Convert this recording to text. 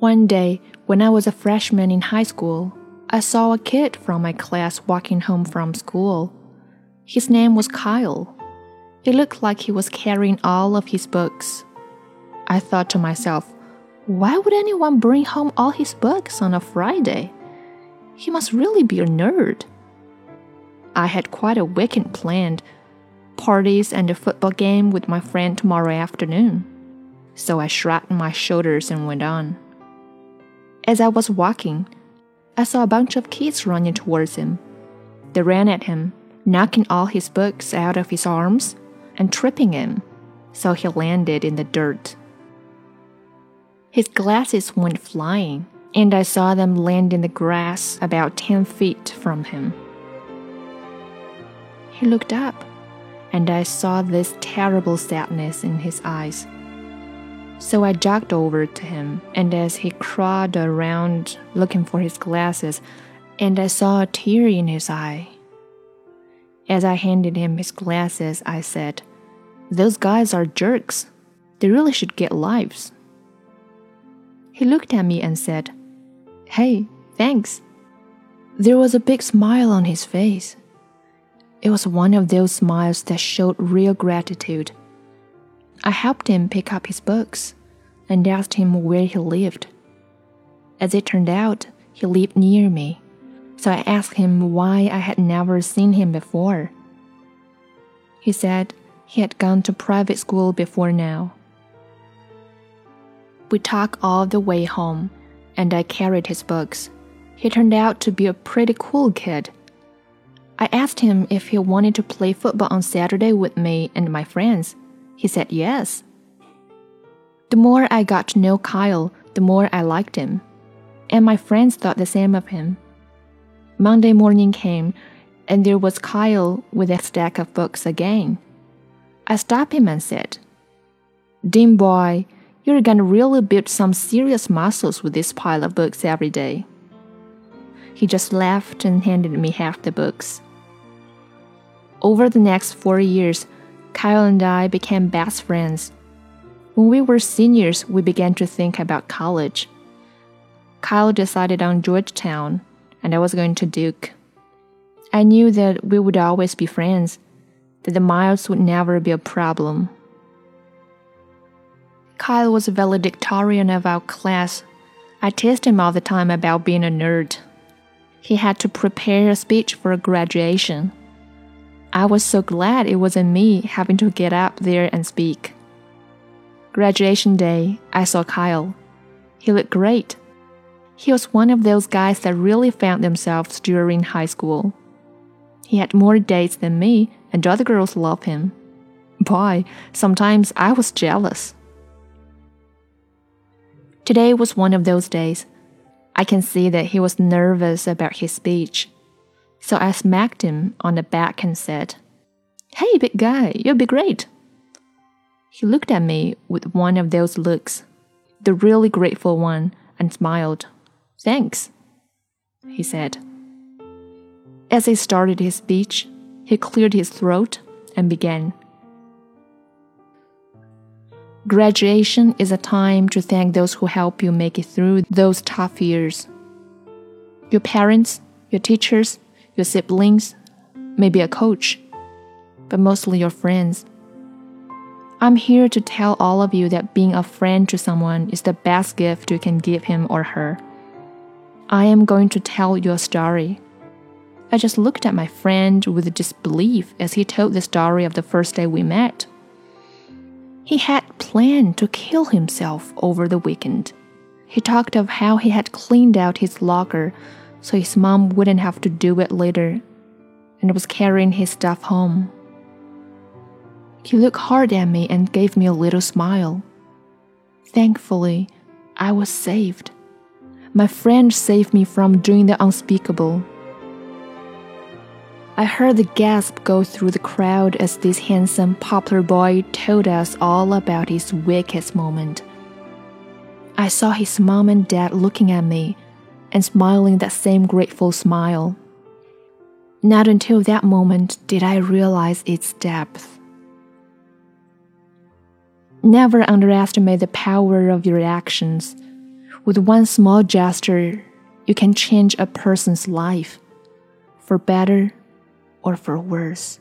One day, when I was a freshman in high school, I saw a kid from my class walking home from school. His name was Kyle. It looked like he was carrying all of his books. I thought to myself, why would anyone bring home all his books on a Friday? He must really be a nerd. I had quite a weekend planned parties and a football game with my friend tomorrow afternoon. So I shrugged my shoulders and went on. As I was walking, I saw a bunch of kids running towards him. They ran at him, knocking all his books out of his arms and tripping him, so he landed in the dirt. His glasses went flying, and I saw them land in the grass about 10 feet from him. He looked up, and I saw this terrible sadness in his eyes. So I jogged over to him, and as he crawled around looking for his glasses, and I saw a tear in his eye. As I handed him his glasses, I said, Those guys are jerks. They really should get lives. He looked at me and said, Hey, thanks. There was a big smile on his face. It was one of those smiles that showed real gratitude. I helped him pick up his books and asked him where he lived. As it turned out, he lived near me, so I asked him why I had never seen him before. He said he had gone to private school before now. We talked all the way home, and I carried his books. He turned out to be a pretty cool kid. I asked him if he wanted to play football on Saturday with me and my friends. He said yes. The more I got to know Kyle, the more I liked him. And my friends thought the same of him. Monday morning came, and there was Kyle with a stack of books again. I stopped him and said, Dean boy, you're gonna really build some serious muscles with this pile of books every day. He just laughed and handed me half the books. Over the next four years, Kyle and I became best friends. When we were seniors, we began to think about college. Kyle decided on Georgetown, and I was going to Duke. I knew that we would always be friends, that the miles would never be a problem. Kyle was a valedictorian of our class. I teased him all the time about being a nerd. He had to prepare a speech for graduation. I was so glad it wasn't me having to get up there and speak. Graduation day, I saw Kyle. He looked great. He was one of those guys that really found themselves during high school. He had more dates than me, and other girls loved him. Boy, sometimes I was jealous. Today was one of those days. I can see that he was nervous about his speech. So I smacked him on the back and said, Hey, big guy, you'll be great. He looked at me with one of those looks, the really grateful one, and smiled. Thanks, he said. As he started his speech, he cleared his throat and began. Graduation is a time to thank those who help you make it through those tough years. Your parents, your teachers, your siblings, maybe a coach, but mostly your friends. I'm here to tell all of you that being a friend to someone is the best gift you can give him or her. I am going to tell your story. I just looked at my friend with disbelief as he told the story of the first day we met. He had planned to kill himself over the weekend. He talked of how he had cleaned out his locker so his mom wouldn't have to do it later and was carrying his stuff home. He looked hard at me and gave me a little smile. Thankfully, I was saved. My friend saved me from doing the unspeakable. I heard the gasp go through the crowd as this handsome, popular boy told us all about his weakest moment. I saw his mom and dad looking at me and smiling that same grateful smile. Not until that moment did I realize its depth. Never underestimate the power of your actions. With one small gesture, you can change a person's life, for better or for worse.